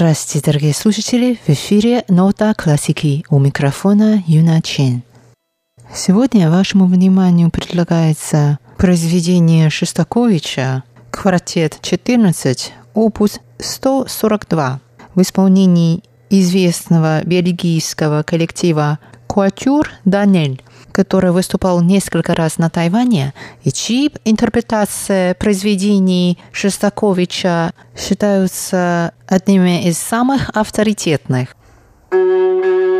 Здравствуйте, дорогие слушатели! В эфире «Нота классики» у микрофона Юна Чен. Сегодня вашему вниманию предлагается произведение Шестаковича «Квартет 14», опус 142 в исполнении известного бельгийского коллектива «Куатюр Данель», который выступал несколько раз на Тайване, и чьи интерпретация произведений Шестаковича считаются одними из самых авторитетных. thank you